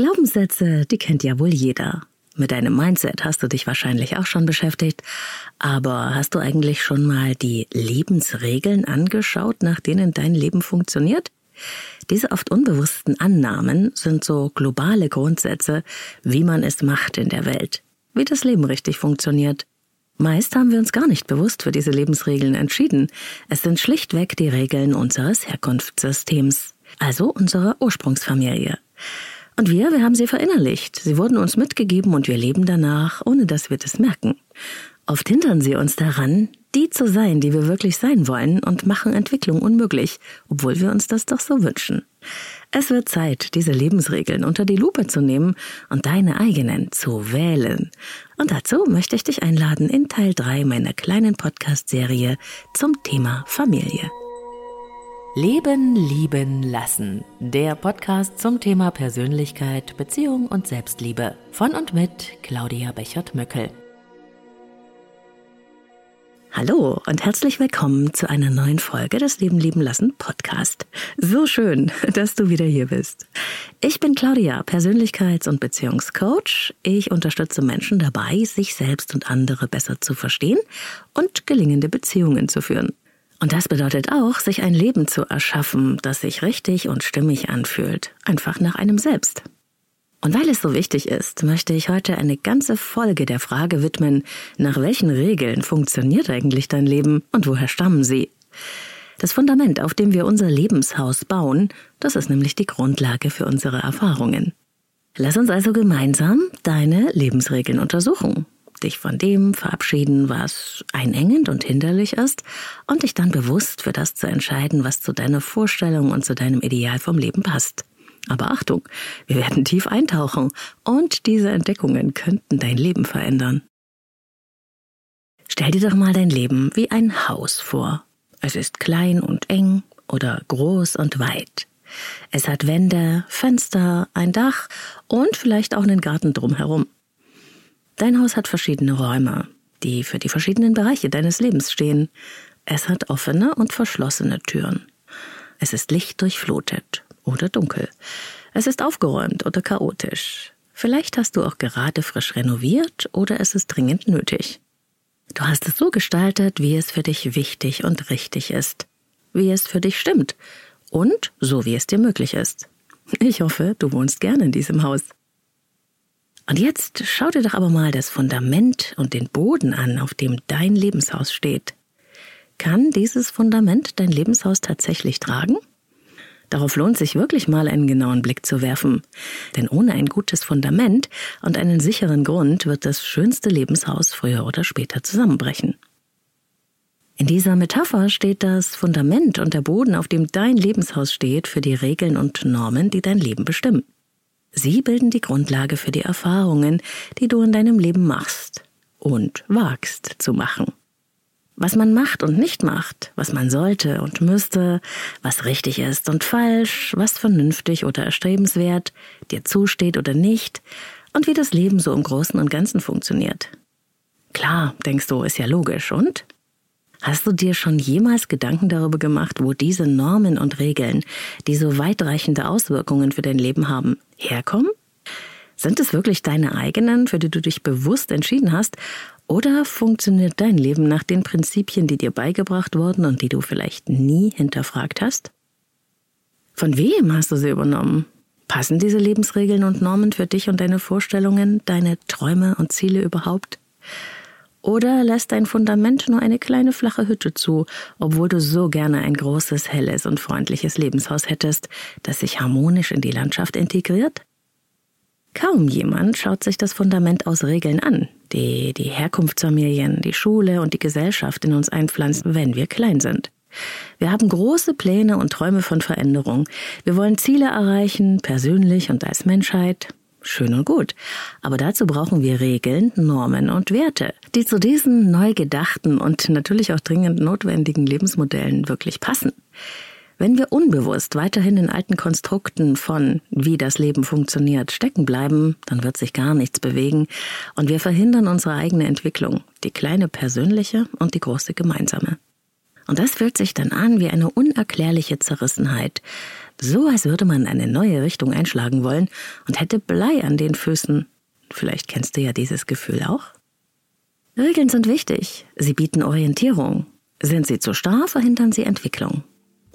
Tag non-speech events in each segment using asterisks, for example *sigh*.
Glaubenssätze, die kennt ja wohl jeder. Mit deinem Mindset hast du dich wahrscheinlich auch schon beschäftigt, aber hast du eigentlich schon mal die Lebensregeln angeschaut, nach denen dein Leben funktioniert? Diese oft unbewussten Annahmen sind so globale Grundsätze, wie man es macht in der Welt, wie das Leben richtig funktioniert. Meist haben wir uns gar nicht bewusst für diese Lebensregeln entschieden. Es sind schlichtweg die Regeln unseres Herkunftssystems, also unserer Ursprungsfamilie. Und wir, wir haben sie verinnerlicht. Sie wurden uns mitgegeben und wir leben danach, ohne dass wir das merken. Oft hindern sie uns daran, die zu sein, die wir wirklich sein wollen und machen Entwicklung unmöglich, obwohl wir uns das doch so wünschen. Es wird Zeit, diese Lebensregeln unter die Lupe zu nehmen und deine eigenen zu wählen. Und dazu möchte ich dich einladen in Teil 3 meiner kleinen Podcast-Serie zum Thema Familie. Leben, lieben, lassen. Der Podcast zum Thema Persönlichkeit, Beziehung und Selbstliebe. Von und mit Claudia Bechert-Möckel. Hallo und herzlich willkommen zu einer neuen Folge des Leben lieben lassen Podcast. So schön, *laughs* dass du wieder hier bist. Ich bin Claudia, Persönlichkeits- und Beziehungscoach. Ich unterstütze Menschen dabei, sich selbst und andere besser zu verstehen und gelingende Beziehungen zu führen. Und das bedeutet auch, sich ein Leben zu erschaffen, das sich richtig und stimmig anfühlt, einfach nach einem selbst. Und weil es so wichtig ist, möchte ich heute eine ganze Folge der Frage widmen, nach welchen Regeln funktioniert eigentlich dein Leben und woher stammen sie? Das Fundament, auf dem wir unser Lebenshaus bauen, das ist nämlich die Grundlage für unsere Erfahrungen. Lass uns also gemeinsam deine Lebensregeln untersuchen dich von dem verabschieden, was einengend und hinderlich ist, und dich dann bewusst für das zu entscheiden, was zu deiner Vorstellung und zu deinem Ideal vom Leben passt. Aber Achtung, wir werden tief eintauchen, und diese Entdeckungen könnten dein Leben verändern. Stell dir doch mal dein Leben wie ein Haus vor. Es ist klein und eng oder groß und weit. Es hat Wände, Fenster, ein Dach und vielleicht auch einen Garten drumherum. Dein Haus hat verschiedene Räume, die für die verschiedenen Bereiche deines Lebens stehen. Es hat offene und verschlossene Türen. Es ist lichtdurchflutet oder dunkel. Es ist aufgeräumt oder chaotisch. Vielleicht hast du auch gerade frisch renoviert oder es ist dringend nötig. Du hast es so gestaltet, wie es für dich wichtig und richtig ist, wie es für dich stimmt und so wie es dir möglich ist. Ich hoffe, du wohnst gerne in diesem Haus. Und jetzt schau dir doch aber mal das Fundament und den Boden an, auf dem dein Lebenshaus steht. Kann dieses Fundament dein Lebenshaus tatsächlich tragen? Darauf lohnt sich wirklich mal einen genauen Blick zu werfen. Denn ohne ein gutes Fundament und einen sicheren Grund wird das schönste Lebenshaus früher oder später zusammenbrechen. In dieser Metapher steht das Fundament und der Boden, auf dem dein Lebenshaus steht, für die Regeln und Normen, die dein Leben bestimmen. Sie bilden die Grundlage für die Erfahrungen, die du in deinem Leben machst und wagst zu machen. Was man macht und nicht macht, was man sollte und müsste, was richtig ist und falsch, was vernünftig oder erstrebenswert, dir zusteht oder nicht, und wie das Leben so im Großen und Ganzen funktioniert. Klar, denkst du, ist ja logisch, und? Hast du dir schon jemals Gedanken darüber gemacht, wo diese Normen und Regeln, die so weitreichende Auswirkungen für dein Leben haben, herkommen? Sind es wirklich deine eigenen, für die du dich bewusst entschieden hast, oder funktioniert dein Leben nach den Prinzipien, die dir beigebracht wurden und die du vielleicht nie hinterfragt hast? Von wem hast du sie übernommen? Passen diese Lebensregeln und Normen für dich und deine Vorstellungen, deine Träume und Ziele überhaupt? Oder lässt dein Fundament nur eine kleine flache Hütte zu, obwohl du so gerne ein großes, helles und freundliches Lebenshaus hättest, das sich harmonisch in die Landschaft integriert? Kaum jemand schaut sich das Fundament aus Regeln an, die die Herkunftsfamilien, die Schule und die Gesellschaft in uns einpflanzen, wenn wir klein sind. Wir haben große Pläne und Träume von Veränderung. Wir wollen Ziele erreichen, persönlich und als Menschheit. Schön und gut. Aber dazu brauchen wir Regeln, Normen und Werte, die zu diesen neu gedachten und natürlich auch dringend notwendigen Lebensmodellen wirklich passen. Wenn wir unbewusst weiterhin in alten Konstrukten von wie das Leben funktioniert stecken bleiben, dann wird sich gar nichts bewegen und wir verhindern unsere eigene Entwicklung, die kleine persönliche und die große gemeinsame. Und das fühlt sich dann an wie eine unerklärliche Zerrissenheit, So als würde man eine neue Richtung einschlagen wollen und hätte Blei an den Füßen. Vielleicht kennst du ja dieses Gefühl auch. Regeln sind wichtig. Sie bieten Orientierung. Sind sie zu starr, verhindern sie Entwicklung.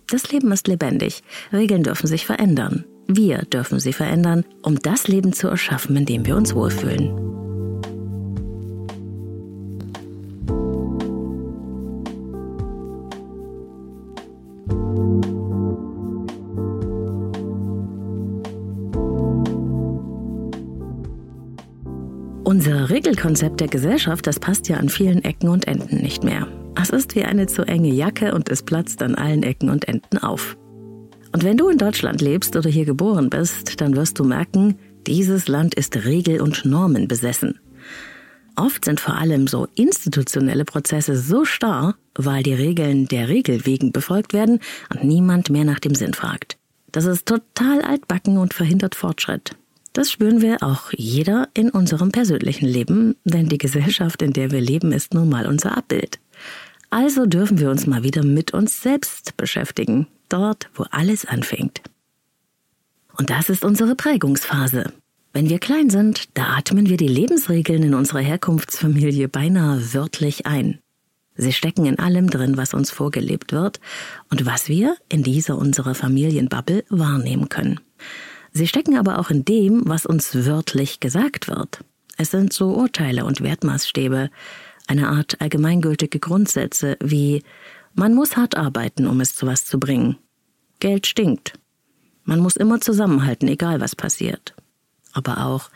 Das Leben ist lebendig. Regeln dürfen sich verändern. Wir dürfen sie verändern, um das Leben zu erschaffen, in dem wir uns wohlfühlen. Unser Regelkonzept der Gesellschaft, das passt ja an vielen Ecken und Enden nicht mehr. Es ist wie eine zu enge Jacke und es platzt an allen Ecken und Enden auf. Und wenn du in Deutschland lebst oder hier geboren bist, dann wirst du merken, dieses Land ist regel- und Normen besessen. Oft sind vor allem so institutionelle Prozesse so starr, weil die Regeln der Regel wegen befolgt werden und niemand mehr nach dem Sinn fragt. Das ist total altbacken und verhindert Fortschritt. Das spüren wir auch jeder in unserem persönlichen Leben, denn die Gesellschaft, in der wir leben, ist nun mal unser Abbild. Also dürfen wir uns mal wieder mit uns selbst beschäftigen, dort, wo alles anfängt. Und das ist unsere Prägungsphase. Wenn wir klein sind, da atmen wir die Lebensregeln in unserer Herkunftsfamilie beinahe wörtlich ein. Sie stecken in allem drin, was uns vorgelebt wird und was wir in dieser unserer Familienbubble wahrnehmen können. Sie stecken aber auch in dem, was uns wörtlich gesagt wird. Es sind so Urteile und Wertmaßstäbe, eine Art allgemeingültige Grundsätze wie man muss hart arbeiten, um es zu was zu bringen. Geld stinkt. Man muss immer zusammenhalten, egal was passiert. Aber auch,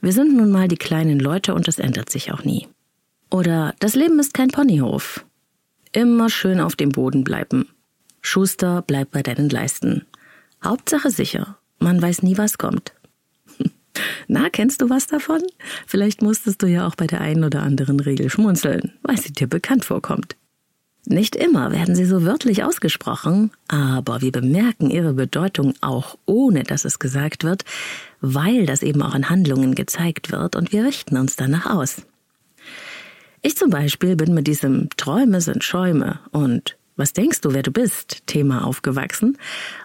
wir sind nun mal die kleinen Leute und es ändert sich auch nie. Oder das Leben ist kein Ponyhof. Immer schön auf dem Boden bleiben. Schuster, bleib bei deinen Leisten. Hauptsache sicher. Man weiß nie, was kommt. *laughs* Na, kennst du was davon? Vielleicht musstest du ja auch bei der einen oder anderen Regel schmunzeln, weil sie dir bekannt vorkommt. Nicht immer werden sie so wörtlich ausgesprochen, aber wir bemerken ihre Bedeutung auch ohne dass es gesagt wird, weil das eben auch in Handlungen gezeigt wird und wir richten uns danach aus. Ich zum Beispiel bin mit diesem Träume sind Schäume und was denkst du, wer du bist? Thema aufgewachsen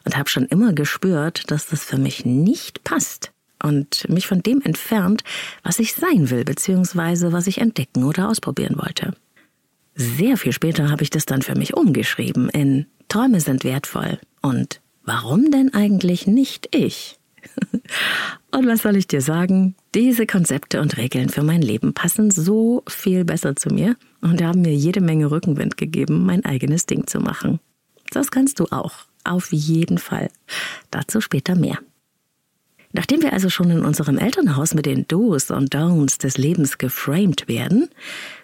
und habe schon immer gespürt, dass das für mich nicht passt und mich von dem entfernt, was ich sein will, beziehungsweise was ich entdecken oder ausprobieren wollte. Sehr viel später habe ich das dann für mich umgeschrieben in Träume sind wertvoll und warum denn eigentlich nicht ich? *laughs* und was soll ich dir sagen? Diese Konzepte und Regeln für mein Leben passen so viel besser zu mir und haben mir jede Menge Rückenwind gegeben, mein eigenes Ding zu machen. Das kannst du auch. Auf jeden Fall. Dazu später mehr. Nachdem wir also schon in unserem Elternhaus mit den Do's und Don'ts des Lebens geframed werden,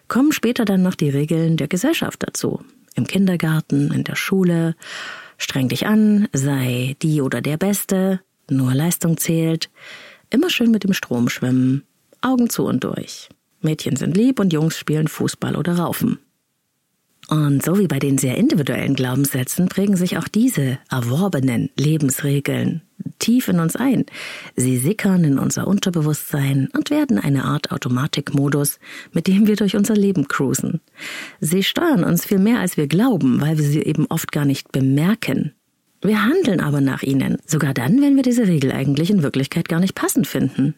kommen später dann noch die Regeln der Gesellschaft dazu. Im Kindergarten, in der Schule. Streng dich an, sei die oder der Beste, nur Leistung zählt. Immer schön mit dem Strom schwimmen. Augen zu und durch. Mädchen sind lieb und Jungs spielen Fußball oder Raufen. Und so wie bei den sehr individuellen Glaubenssätzen prägen sich auch diese erworbenen Lebensregeln tief in uns ein. Sie sickern in unser Unterbewusstsein und werden eine Art Automatikmodus, mit dem wir durch unser Leben cruisen. Sie steuern uns viel mehr, als wir glauben, weil wir sie eben oft gar nicht bemerken. Wir handeln aber nach ihnen, sogar dann, wenn wir diese Regel eigentlich in Wirklichkeit gar nicht passend finden.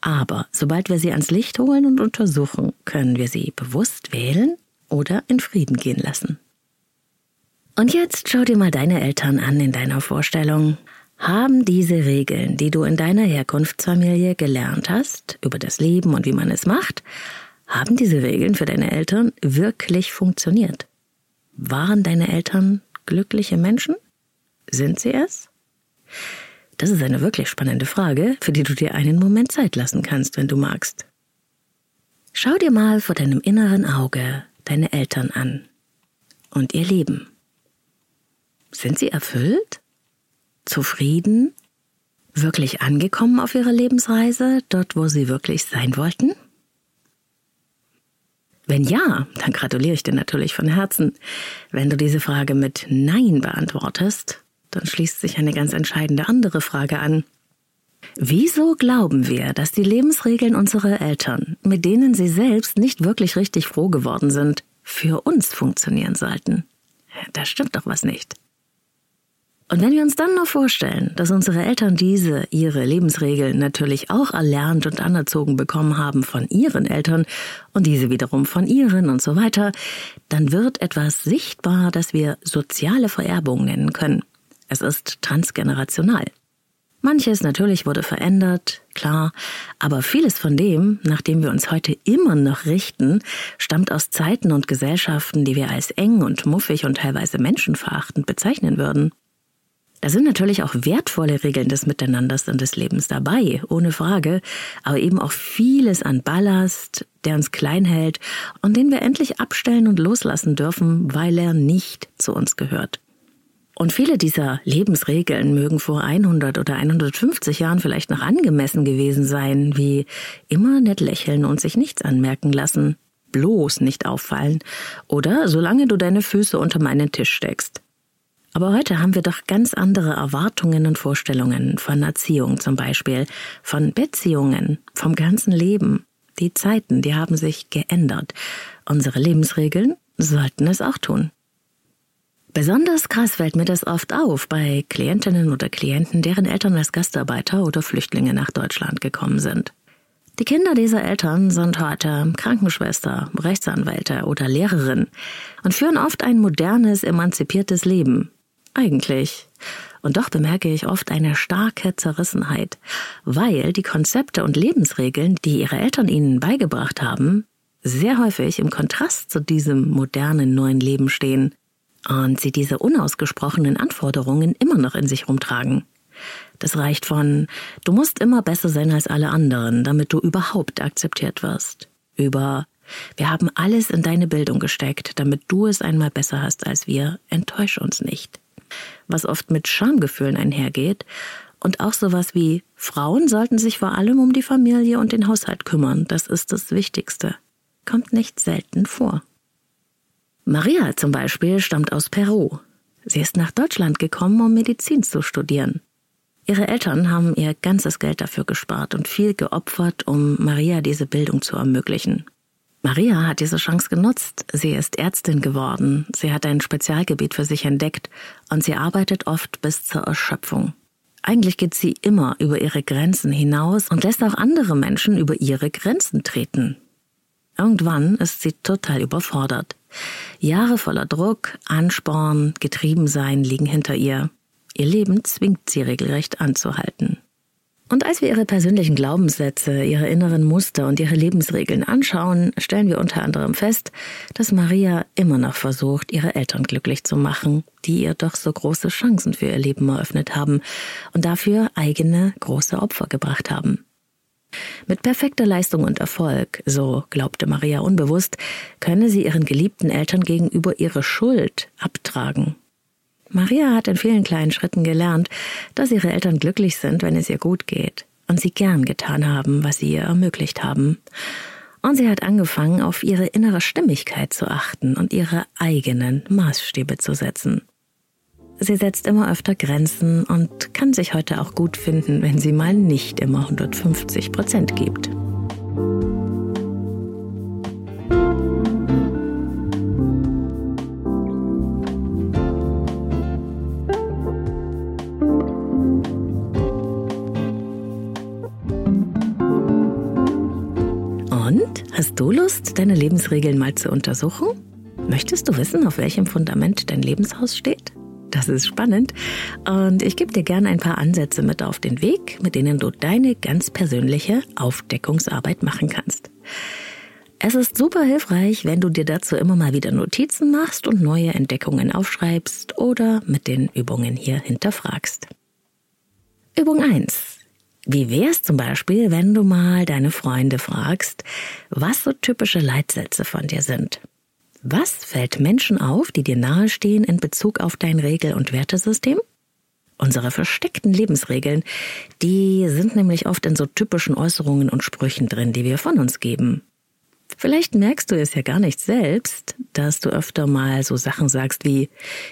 Aber sobald wir sie ans Licht holen und untersuchen, können wir sie bewusst wählen oder in Frieden gehen lassen. Und jetzt schau dir mal deine Eltern an in deiner Vorstellung. Haben diese Regeln, die du in deiner Herkunftsfamilie gelernt hast, über das Leben und wie man es macht, haben diese Regeln für deine Eltern wirklich funktioniert? Waren deine Eltern glückliche Menschen? Sind sie es? Das ist eine wirklich spannende Frage, für die du dir einen Moment Zeit lassen kannst, wenn du magst. Schau dir mal vor deinem inneren Auge deine Eltern an und ihr Leben. Sind sie erfüllt? Zufrieden? Wirklich angekommen auf ihrer Lebensreise, dort wo sie wirklich sein wollten? Wenn ja, dann gratuliere ich dir natürlich von Herzen. Wenn du diese Frage mit Nein beantwortest, dann schließt sich eine ganz entscheidende andere Frage an. Wieso glauben wir, dass die Lebensregeln unserer Eltern, mit denen sie selbst nicht wirklich richtig froh geworden sind, für uns funktionieren sollten? Da stimmt doch was nicht. Und wenn wir uns dann noch vorstellen, dass unsere Eltern diese, ihre Lebensregeln natürlich auch erlernt und anerzogen bekommen haben von ihren Eltern und diese wiederum von ihren und so weiter, dann wird etwas sichtbar, das wir soziale Vererbung nennen können. Es ist transgenerational. Manches natürlich wurde verändert, klar, aber vieles von dem, nach dem wir uns heute immer noch richten, stammt aus Zeiten und Gesellschaften, die wir als eng und muffig und teilweise menschenverachtend bezeichnen würden. Da sind natürlich auch wertvolle Regeln des Miteinanders und des Lebens dabei, ohne Frage, aber eben auch vieles an Ballast, der uns klein hält und den wir endlich abstellen und loslassen dürfen, weil er nicht zu uns gehört. Und viele dieser Lebensregeln mögen vor 100 oder 150 Jahren vielleicht noch angemessen gewesen sein, wie immer nett lächeln und sich nichts anmerken lassen, bloß nicht auffallen oder solange du deine Füße unter meinen Tisch steckst. Aber heute haben wir doch ganz andere Erwartungen und Vorstellungen von Erziehung zum Beispiel, von Beziehungen, vom ganzen Leben. Die Zeiten, die haben sich geändert. Unsere Lebensregeln sollten es auch tun. Besonders krass fällt mir das oft auf bei Klientinnen oder Klienten, deren Eltern als Gastarbeiter oder Flüchtlinge nach Deutschland gekommen sind. Die Kinder dieser Eltern sind heute Krankenschwester, Rechtsanwälte oder Lehrerin und führen oft ein modernes, emanzipiertes Leben. Eigentlich. Und doch bemerke ich oft eine starke Zerrissenheit, weil die Konzepte und Lebensregeln, die ihre Eltern ihnen beigebracht haben, sehr häufig im Kontrast zu diesem modernen neuen Leben stehen und sie diese unausgesprochenen Anforderungen immer noch in sich rumtragen. Das reicht von du musst immer besser sein als alle anderen, damit du überhaupt akzeptiert wirst, über wir haben alles in deine Bildung gesteckt, damit du es einmal besser hast als wir, enttäusch uns nicht. Was oft mit Schamgefühlen einhergeht und auch sowas wie Frauen sollten sich vor allem um die Familie und den Haushalt kümmern, das ist das Wichtigste. Kommt nicht selten vor. Maria zum Beispiel stammt aus Peru. Sie ist nach Deutschland gekommen, um Medizin zu studieren. Ihre Eltern haben ihr ganzes Geld dafür gespart und viel geopfert, um Maria diese Bildung zu ermöglichen. Maria hat diese Chance genutzt. Sie ist Ärztin geworden. Sie hat ein Spezialgebiet für sich entdeckt und sie arbeitet oft bis zur Erschöpfung. Eigentlich geht sie immer über ihre Grenzen hinaus und lässt auch andere Menschen über ihre Grenzen treten. Irgendwann ist sie total überfordert. Jahre voller Druck, Ansporn, Getriebensein liegen hinter ihr. Ihr Leben zwingt sie regelrecht anzuhalten. Und als wir ihre persönlichen Glaubenssätze, ihre inneren Muster und ihre Lebensregeln anschauen, stellen wir unter anderem fest, dass Maria immer noch versucht, ihre Eltern glücklich zu machen, die ihr doch so große Chancen für ihr Leben eröffnet haben und dafür eigene große Opfer gebracht haben. Mit perfekter Leistung und Erfolg, so glaubte Maria unbewusst, könne sie ihren geliebten Eltern gegenüber ihre Schuld abtragen. Maria hat in vielen kleinen Schritten gelernt, dass ihre Eltern glücklich sind, wenn es ihr gut geht, und sie gern getan haben, was sie ihr ermöglicht haben. Und sie hat angefangen, auf ihre innere Stimmigkeit zu achten und ihre eigenen Maßstäbe zu setzen. Sie setzt immer öfter Grenzen und kann sich heute auch gut finden, wenn sie mal nicht immer 150 Prozent gibt. Und hast du Lust, deine Lebensregeln mal zu untersuchen? Möchtest du wissen, auf welchem Fundament dein Lebenshaus steht? Das ist spannend. Und ich gebe dir gerne ein paar Ansätze mit auf den Weg, mit denen du deine ganz persönliche Aufdeckungsarbeit machen kannst. Es ist super hilfreich, wenn du dir dazu immer mal wieder Notizen machst und neue Entdeckungen aufschreibst oder mit den Übungen hier hinterfragst. Übung 1. Wie wär's zum Beispiel, wenn du mal deine Freunde fragst, was so typische Leitsätze von dir sind? Was fällt Menschen auf, die dir nahestehen in Bezug auf dein Regel- und Wertesystem? Unsere versteckten Lebensregeln, die sind nämlich oft in so typischen Äußerungen und Sprüchen drin, die wir von uns geben. Vielleicht merkst du es ja gar nicht selbst, dass du öfter mal so Sachen sagst wie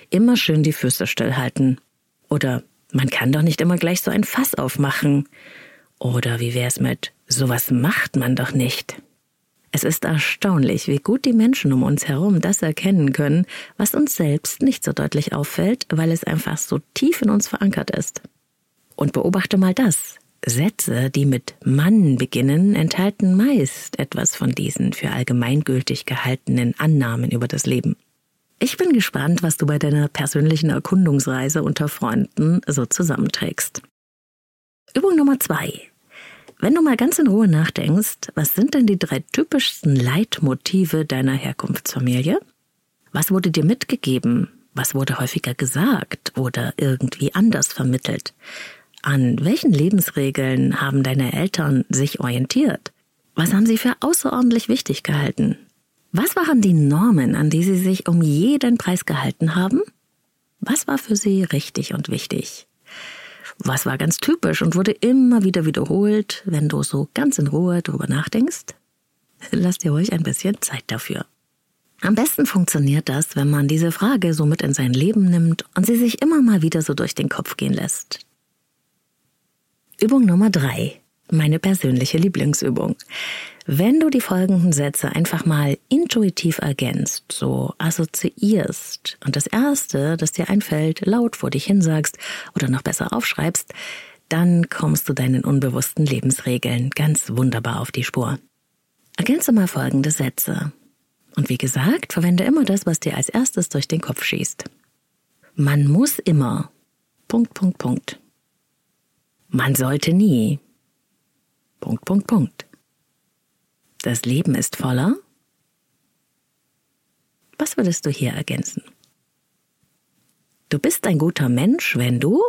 immer schön die Füße stillhalten oder man kann doch nicht immer gleich so ein Fass aufmachen oder wie wär's mit sowas macht man doch nicht. Es ist erstaunlich, wie gut die Menschen um uns herum das erkennen können, was uns selbst nicht so deutlich auffällt, weil es einfach so tief in uns verankert ist. Und beobachte mal das. Sätze, die mit Mann beginnen, enthalten meist etwas von diesen für allgemeingültig gehaltenen Annahmen über das Leben. Ich bin gespannt, was du bei deiner persönlichen Erkundungsreise unter Freunden so zusammenträgst. Übung Nummer zwei. Wenn du mal ganz in Ruhe nachdenkst, was sind denn die drei typischsten Leitmotive deiner Herkunftsfamilie? Was wurde dir mitgegeben? Was wurde häufiger gesagt oder irgendwie anders vermittelt? An welchen Lebensregeln haben deine Eltern sich orientiert? Was haben sie für außerordentlich wichtig gehalten? Was waren die Normen, an die sie sich um jeden Preis gehalten haben? Was war für sie richtig und wichtig? Was war ganz typisch und wurde immer wieder wiederholt, wenn du so ganz in Ruhe darüber nachdenkst? Lass dir ruhig ein bisschen Zeit dafür. Am besten funktioniert das, wenn man diese Frage so mit in sein Leben nimmt und sie sich immer mal wieder so durch den Kopf gehen lässt. Übung Nummer drei. Meine persönliche Lieblingsübung. Wenn du die folgenden Sätze einfach mal intuitiv ergänzt, so assoziierst und das erste, das dir einfällt, laut vor dich hinsagst oder noch besser aufschreibst, dann kommst du deinen unbewussten Lebensregeln ganz wunderbar auf die Spur. Ergänze mal folgende Sätze. Und wie gesagt, verwende immer das, was dir als erstes durch den Kopf schießt. Man muss immer. Punkt, Punkt, Punkt. Man sollte nie. Punkt, Punkt, Punkt. Das Leben ist voller. Was würdest du hier ergänzen? Du bist ein guter Mensch, wenn du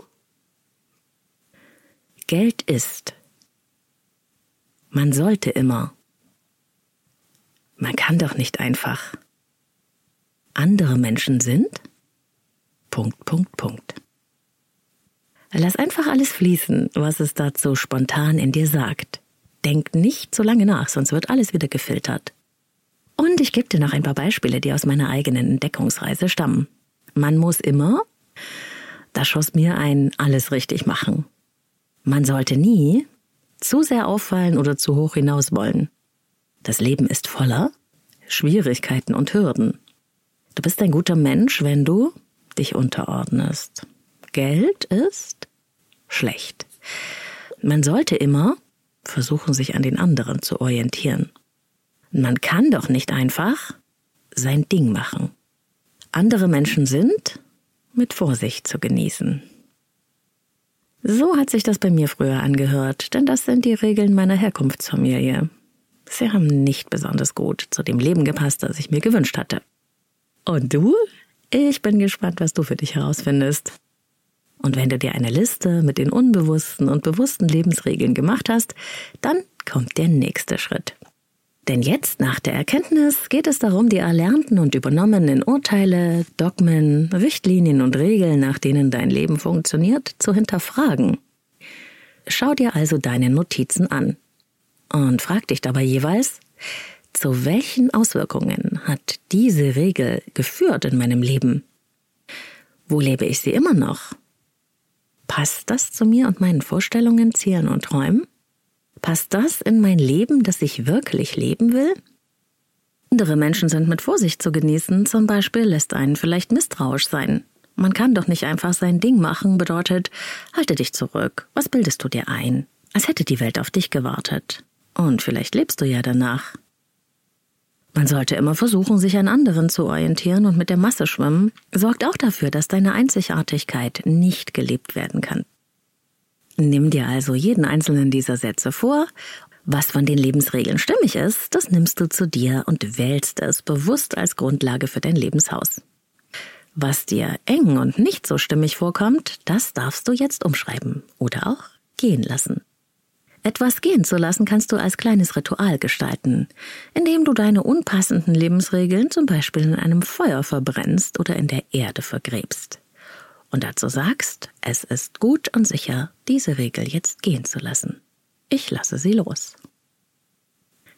Geld ist. Man sollte immer. Man kann doch nicht einfach. Andere Menschen sind. Punkt, Punkt, Punkt. Lass einfach alles fließen, was es dazu spontan in dir sagt. Denk nicht so lange nach, sonst wird alles wieder gefiltert. Und ich gebe dir noch ein paar Beispiele, die aus meiner eigenen Entdeckungsreise stammen. Man muss immer, da schoss mir ein alles richtig machen. Man sollte nie zu sehr auffallen oder zu hoch hinaus wollen. Das Leben ist voller Schwierigkeiten und Hürden. Du bist ein guter Mensch, wenn du dich unterordnest. Geld ist schlecht. Man sollte immer versuchen, sich an den anderen zu orientieren. Man kann doch nicht einfach sein Ding machen. Andere Menschen sind mit Vorsicht zu genießen. So hat sich das bei mir früher angehört, denn das sind die Regeln meiner Herkunftsfamilie. Sie haben nicht besonders gut zu dem Leben gepasst, das ich mir gewünscht hatte. Und du? Ich bin gespannt, was du für dich herausfindest. Und wenn du dir eine Liste mit den unbewussten und bewussten Lebensregeln gemacht hast, dann kommt der nächste Schritt. Denn jetzt, nach der Erkenntnis, geht es darum, die erlernten und übernommenen Urteile, Dogmen, Richtlinien und Regeln, nach denen dein Leben funktioniert, zu hinterfragen. Schau dir also deine Notizen an und frag dich dabei jeweils, zu welchen Auswirkungen hat diese Regel geführt in meinem Leben? Wo lebe ich sie immer noch? Passt das zu mir und meinen Vorstellungen, Zielen und Träumen? Passt das in mein Leben, das ich wirklich leben will? Andere Menschen sind mit Vorsicht zu genießen, zum Beispiel lässt einen vielleicht misstrauisch sein. Man kann doch nicht einfach sein Ding machen, bedeutet, halte dich zurück, was bildest du dir ein? Als hätte die Welt auf dich gewartet. Und vielleicht lebst du ja danach. Man sollte immer versuchen, sich an anderen zu orientieren und mit der Masse schwimmen, sorgt auch dafür, dass deine Einzigartigkeit nicht gelebt werden kann. Nimm dir also jeden einzelnen dieser Sätze vor. Was von den Lebensregeln stimmig ist, das nimmst du zu dir und wählst es bewusst als Grundlage für dein Lebenshaus. Was dir eng und nicht so stimmig vorkommt, das darfst du jetzt umschreiben oder auch gehen lassen. Etwas gehen zu lassen kannst du als kleines Ritual gestalten, indem du deine unpassenden Lebensregeln zum Beispiel in einem Feuer verbrennst oder in der Erde vergräbst. Und dazu sagst, es ist gut und sicher, diese Regel jetzt gehen zu lassen. Ich lasse sie los.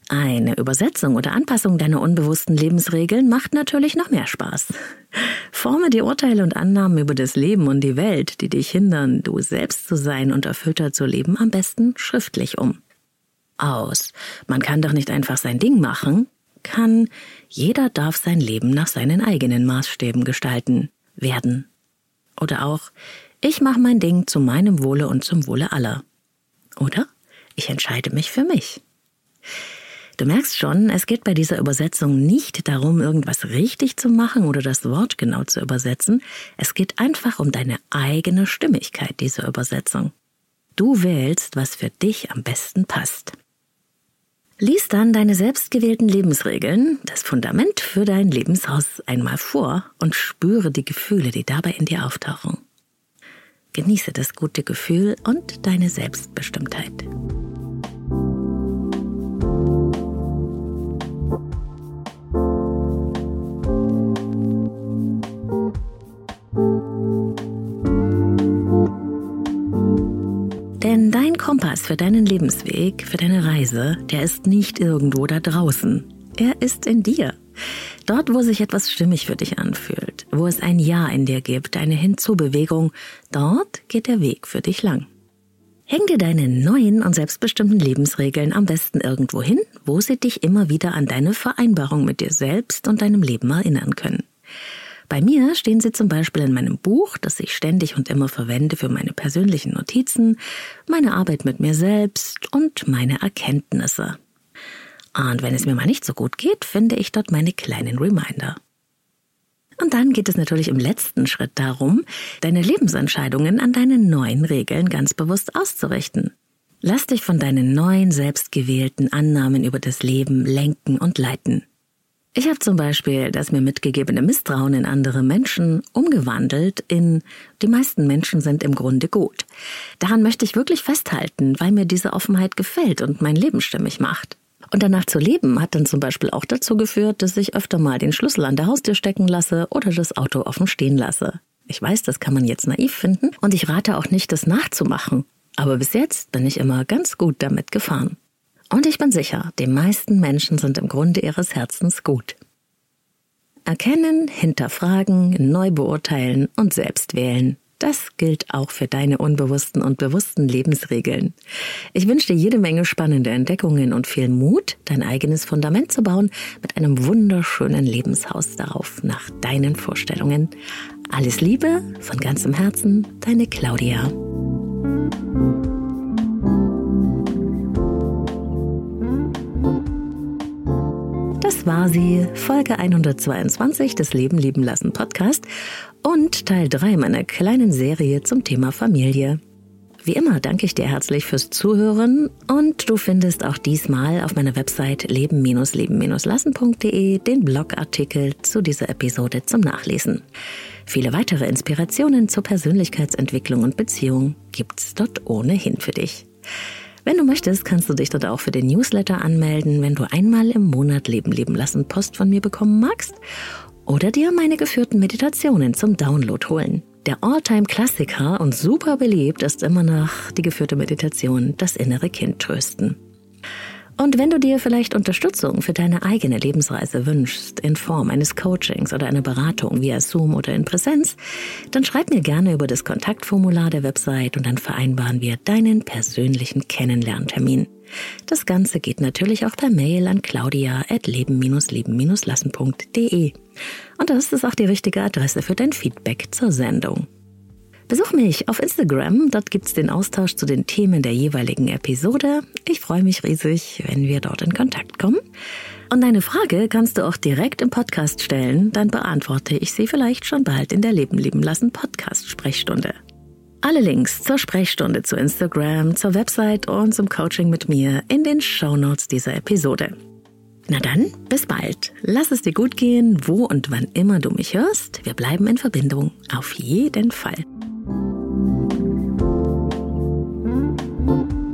Eine Übersetzung oder Anpassung deiner unbewussten Lebensregeln macht natürlich noch mehr Spaß. Forme die Urteile und Annahmen über das Leben und die Welt, die dich hindern, du selbst zu sein und erfüllter zu leben, am besten schriftlich um. aus man kann doch nicht einfach sein Ding machen, kann jeder darf sein Leben nach seinen eigenen Maßstäben gestalten werden. Oder auch ich mache mein Ding zu meinem Wohle und zum Wohle aller. Oder ich entscheide mich für mich. Du merkst schon, es geht bei dieser Übersetzung nicht darum, irgendwas richtig zu machen oder das Wort genau zu übersetzen. Es geht einfach um deine eigene Stimmigkeit dieser Übersetzung. Du wählst, was für dich am besten passt. Lies dann deine selbstgewählten Lebensregeln, das Fundament für dein Lebenshaus einmal vor und spüre die Gefühle, die dabei in dir auftauchen. Genieße das gute Gefühl und deine Selbstbestimmtheit. Für deinen Lebensweg, für deine Reise, der ist nicht irgendwo da draußen. Er ist in dir. Dort, wo sich etwas stimmig für dich anfühlt, wo es ein Ja in dir gibt, eine Hinzubewegung, dort geht der Weg für dich lang. Häng dir deine neuen und selbstbestimmten Lebensregeln am besten irgendwo hin, wo sie dich immer wieder an deine Vereinbarung mit dir selbst und deinem Leben erinnern können. Bei mir stehen sie zum Beispiel in meinem Buch, das ich ständig und immer verwende für meine persönlichen Notizen, meine Arbeit mit mir selbst und meine Erkenntnisse. Und wenn es mir mal nicht so gut geht, finde ich dort meine kleinen Reminder. Und dann geht es natürlich im letzten Schritt darum, deine Lebensentscheidungen an deine neuen Regeln ganz bewusst auszurichten. Lass dich von deinen neuen selbstgewählten Annahmen über das Leben lenken und leiten. Ich habe zum Beispiel das mir mitgegebene Misstrauen in andere Menschen umgewandelt in die meisten Menschen sind im Grunde gut. Daran möchte ich wirklich festhalten, weil mir diese Offenheit gefällt und mein Leben stimmig macht. Und danach zu leben hat dann zum Beispiel auch dazu geführt, dass ich öfter mal den Schlüssel an der Haustür stecken lasse oder das Auto offen stehen lasse. Ich weiß, das kann man jetzt naiv finden und ich rate auch nicht, das nachzumachen. Aber bis jetzt bin ich immer ganz gut damit gefahren. Und ich bin sicher, die meisten Menschen sind im Grunde ihres Herzens gut. Erkennen, hinterfragen, neu beurteilen und selbst wählen. Das gilt auch für deine unbewussten und bewussten Lebensregeln. Ich wünsche dir jede Menge spannende Entdeckungen und viel Mut, dein eigenes Fundament zu bauen mit einem wunderschönen Lebenshaus darauf nach deinen Vorstellungen. Alles Liebe von ganzem Herzen, deine Claudia. Das war sie, Folge 122 des Leben lieben lassen Podcast und Teil 3 meiner kleinen Serie zum Thema Familie. Wie immer danke ich dir herzlich fürs Zuhören und du findest auch diesmal auf meiner Website leben-leben-lassen.de den Blogartikel zu dieser Episode zum Nachlesen. Viele weitere Inspirationen zur Persönlichkeitsentwicklung und Beziehung gibt's dort ohnehin für dich. Wenn du möchtest, kannst du dich dort auch für den Newsletter anmelden, wenn du einmal im Monat Leben leben lassen Post von mir bekommen magst oder dir meine geführten Meditationen zum Download holen. Der Alltime-Klassiker und super beliebt ist immer noch die geführte Meditation Das innere Kind trösten. Und wenn du dir vielleicht Unterstützung für deine eigene Lebensreise wünschst, in Form eines Coachings oder einer Beratung via Zoom oder in Präsenz, dann schreib mir gerne über das Kontaktformular der Website und dann vereinbaren wir deinen persönlichen Kennenlerntermin. Das Ganze geht natürlich auch per Mail an claudia.leben-leben-lassen.de. Und das ist auch die richtige Adresse für dein Feedback zur Sendung. Besuch mich auf Instagram, dort gibt's den Austausch zu den Themen der jeweiligen Episode. Ich freue mich riesig, wenn wir dort in Kontakt kommen. Und deine Frage kannst du auch direkt im Podcast stellen, dann beantworte ich sie vielleicht schon bald in der Leben lieben lassen Podcast Sprechstunde. Alle Links zur Sprechstunde zu Instagram, zur Website und zum Coaching mit mir in den Shownotes dieser Episode. Na dann, bis bald. Lass es dir gut gehen, wo und wann immer du mich hörst. Wir bleiben in Verbindung. Auf jeden Fall. Thank you.